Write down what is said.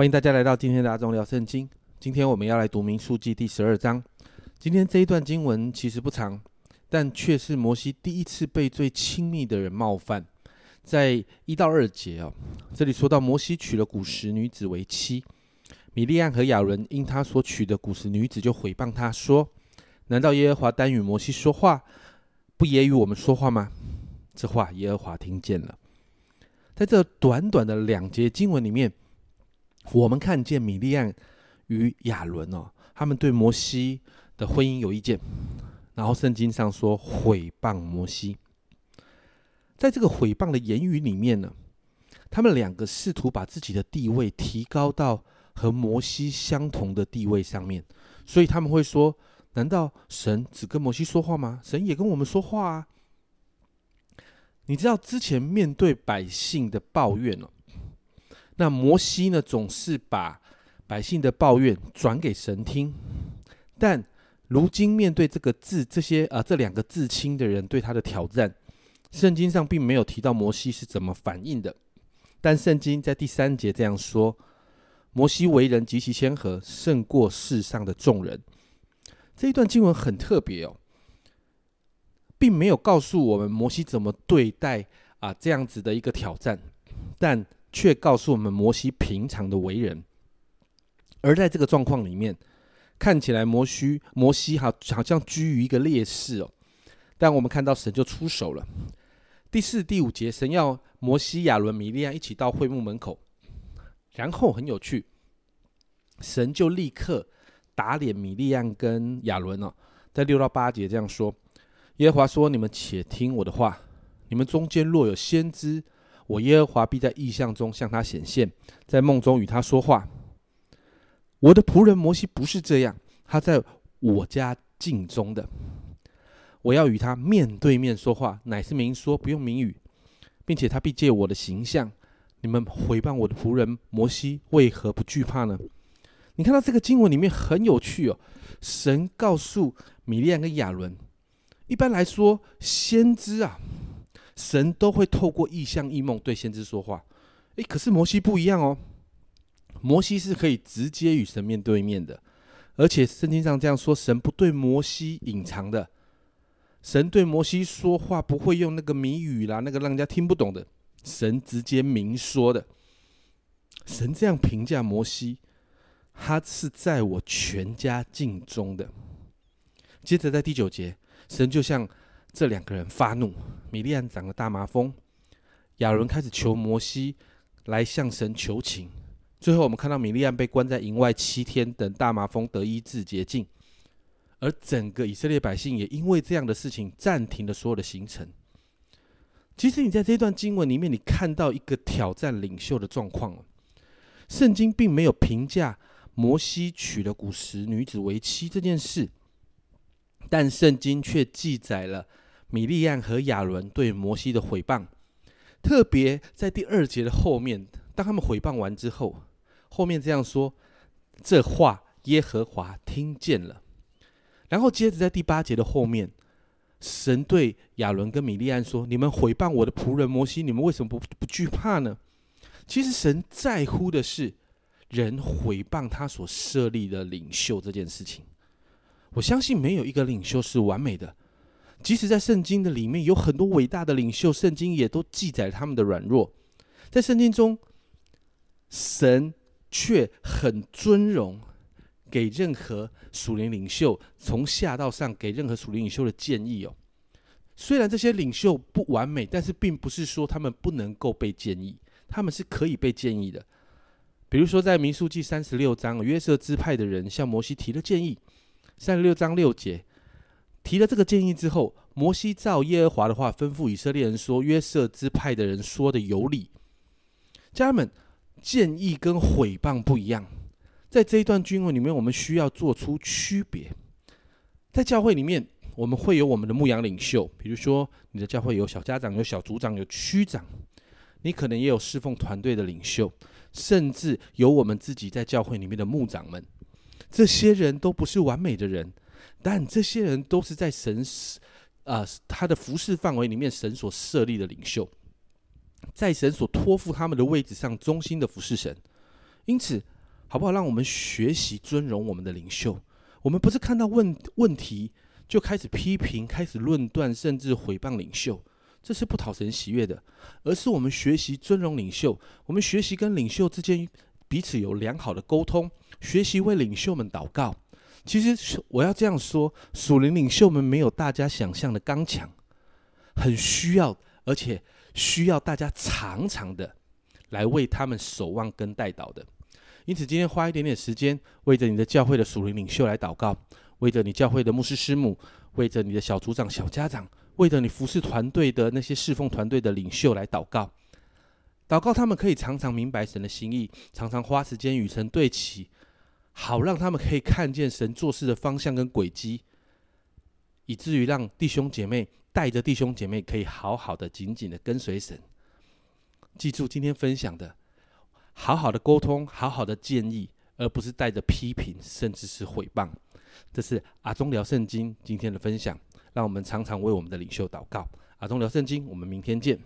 欢迎大家来到今天的阿忠聊圣经。今天我们要来读民数记第十二章。今天这一段经文其实不长，但却是摩西第一次被最亲密的人冒犯。在一到二节哦，这里说到摩西娶了古时女子为妻，米利安和亚伦因他所娶的古时女子就毁谤他说：“难道耶和华单与摩西说话，不也与我们说话吗？”这话耶和华听见了。在这短短的两节经文里面，我们看见米利安与亚伦哦，他们对摩西的婚姻有意见，然后圣经上说毁谤摩西。在这个毁谤的言语里面呢，他们两个试图把自己的地位提高到和摩西相同的地位上面，所以他们会说：难道神只跟摩西说话吗？神也跟我们说话啊！你知道之前面对百姓的抱怨哦，那摩西呢总是把百姓的抱怨转给神听，但如今面对这个字这些啊这两个至亲的人对他的挑战，圣经上并没有提到摩西是怎么反应的，但圣经在第三节这样说：摩西为人极其谦和，胜过世上的众人。这一段经文很特别哦。并没有告诉我们摩西怎么对待啊这样子的一个挑战，但却告诉我们摩西平常的为人。而在这个状况里面，看起来摩西摩西好好像居于一个劣势哦。但我们看到神就出手了。第四、第五节，神要摩西、亚伦、米利亚一起到会幕门口，然后很有趣，神就立刻打脸米利亚跟亚伦哦，在六到八节这样说。耶和华说：“你们且听我的话。你们中间若有先知，我耶和华必在异象中向他显现，在梦中与他说话。我的仆人摩西不是这样，他在我家境中的。我要与他面对面说话，乃是明说，不用明语，并且他必借我的形象。你们回谤我的仆人摩西，为何不惧怕呢？你看到这个经文里面很有趣哦。神告诉米利安跟亚伦。”一般来说，先知啊，神都会透过异象异梦对先知说话。诶，可是摩西不一样哦，摩西是可以直接与神面对面的，而且圣经上这样说：神不对摩西隐藏的，神对摩西说话不会用那个谜语啦，那个让人家听不懂的，神直接明说的。神这样评价摩西，他是在我全家境中的。接着在第九节。神就向这两个人发怒，米利安长了大麻风，亚伦开始求摩西来向神求情。最后，我们看到米利安被关在营外七天，等大麻风得医治洁净。而整个以色列百姓也因为这样的事情暂停了所有的行程。其实，你在这段经文里面，你看到一个挑战领袖的状况圣经并没有评价摩西娶了古时女子为妻这件事。但圣经却记载了米利安和亚伦对摩西的毁谤，特别在第二节的后面，当他们毁谤完之后，后面这样说：“这话耶和华听见了。”然后接着在第八节的后面，神对亚伦跟米利安说：“你们毁谤我的仆人摩西，你们为什么不不惧怕呢？”其实神在乎的是人毁谤他所设立的领袖这件事情。我相信没有一个领袖是完美的，即使在圣经的里面有很多伟大的领袖，圣经也都记载他们的软弱。在圣经中，神却很尊荣给任何属灵领袖从下到上给任何属灵领袖的建议哦。虽然这些领袖不完美，但是并不是说他们不能够被建议，他们是可以被建议的。比如说在民数记三十六章，约瑟支派的人向摩西提了建议。三十六章六节提了这个建议之后，摩西照耶和华的话吩咐以色列人说：“约瑟支派的人说的有理。”家人们，建议跟毁谤不一样。在这一段经文里面，我们需要做出区别。在教会里面，我们会有我们的牧羊领袖，比如说你的教会有小家长、有小组长、有区长，你可能也有侍奉团队的领袖，甚至有我们自己在教会里面的牧长们。这些人都不是完美的人，但这些人都是在神啊他的服饰范围里面，神所设立的领袖，在神所托付他们的位置上，忠心的服侍神。因此，好不好？让我们学习尊荣我们的领袖。我们不是看到问问题就开始批评、开始论断，甚至毁谤领袖，这是不讨神喜悦的。而是我们学习尊荣领袖，我们学习跟领袖之间彼此有良好的沟通，学习为领袖们祷告。其实我要这样说，属灵领袖们没有大家想象的刚强，很需要，而且需要大家常常的来为他们守望跟带祷的。因此，今天花一点点时间，为着你的教会的属灵领袖来祷告，为着你教会的牧师师母，为着你的小组长、小家长，为着你服侍团队的那些侍奉团队的领袖来祷告。祷告他们可以常常明白神的心意，常常花时间与神对齐。好让他们可以看见神做事的方向跟轨迹，以至于让弟兄姐妹带着弟兄姐妹可以好好的、紧紧的跟随神。记住今天分享的，好好的沟通，好好的建议，而不是带着批评，甚至是毁谤。这是阿忠聊圣经今天的分享，让我们常常为我们的领袖祷告。阿忠聊圣经，我们明天见。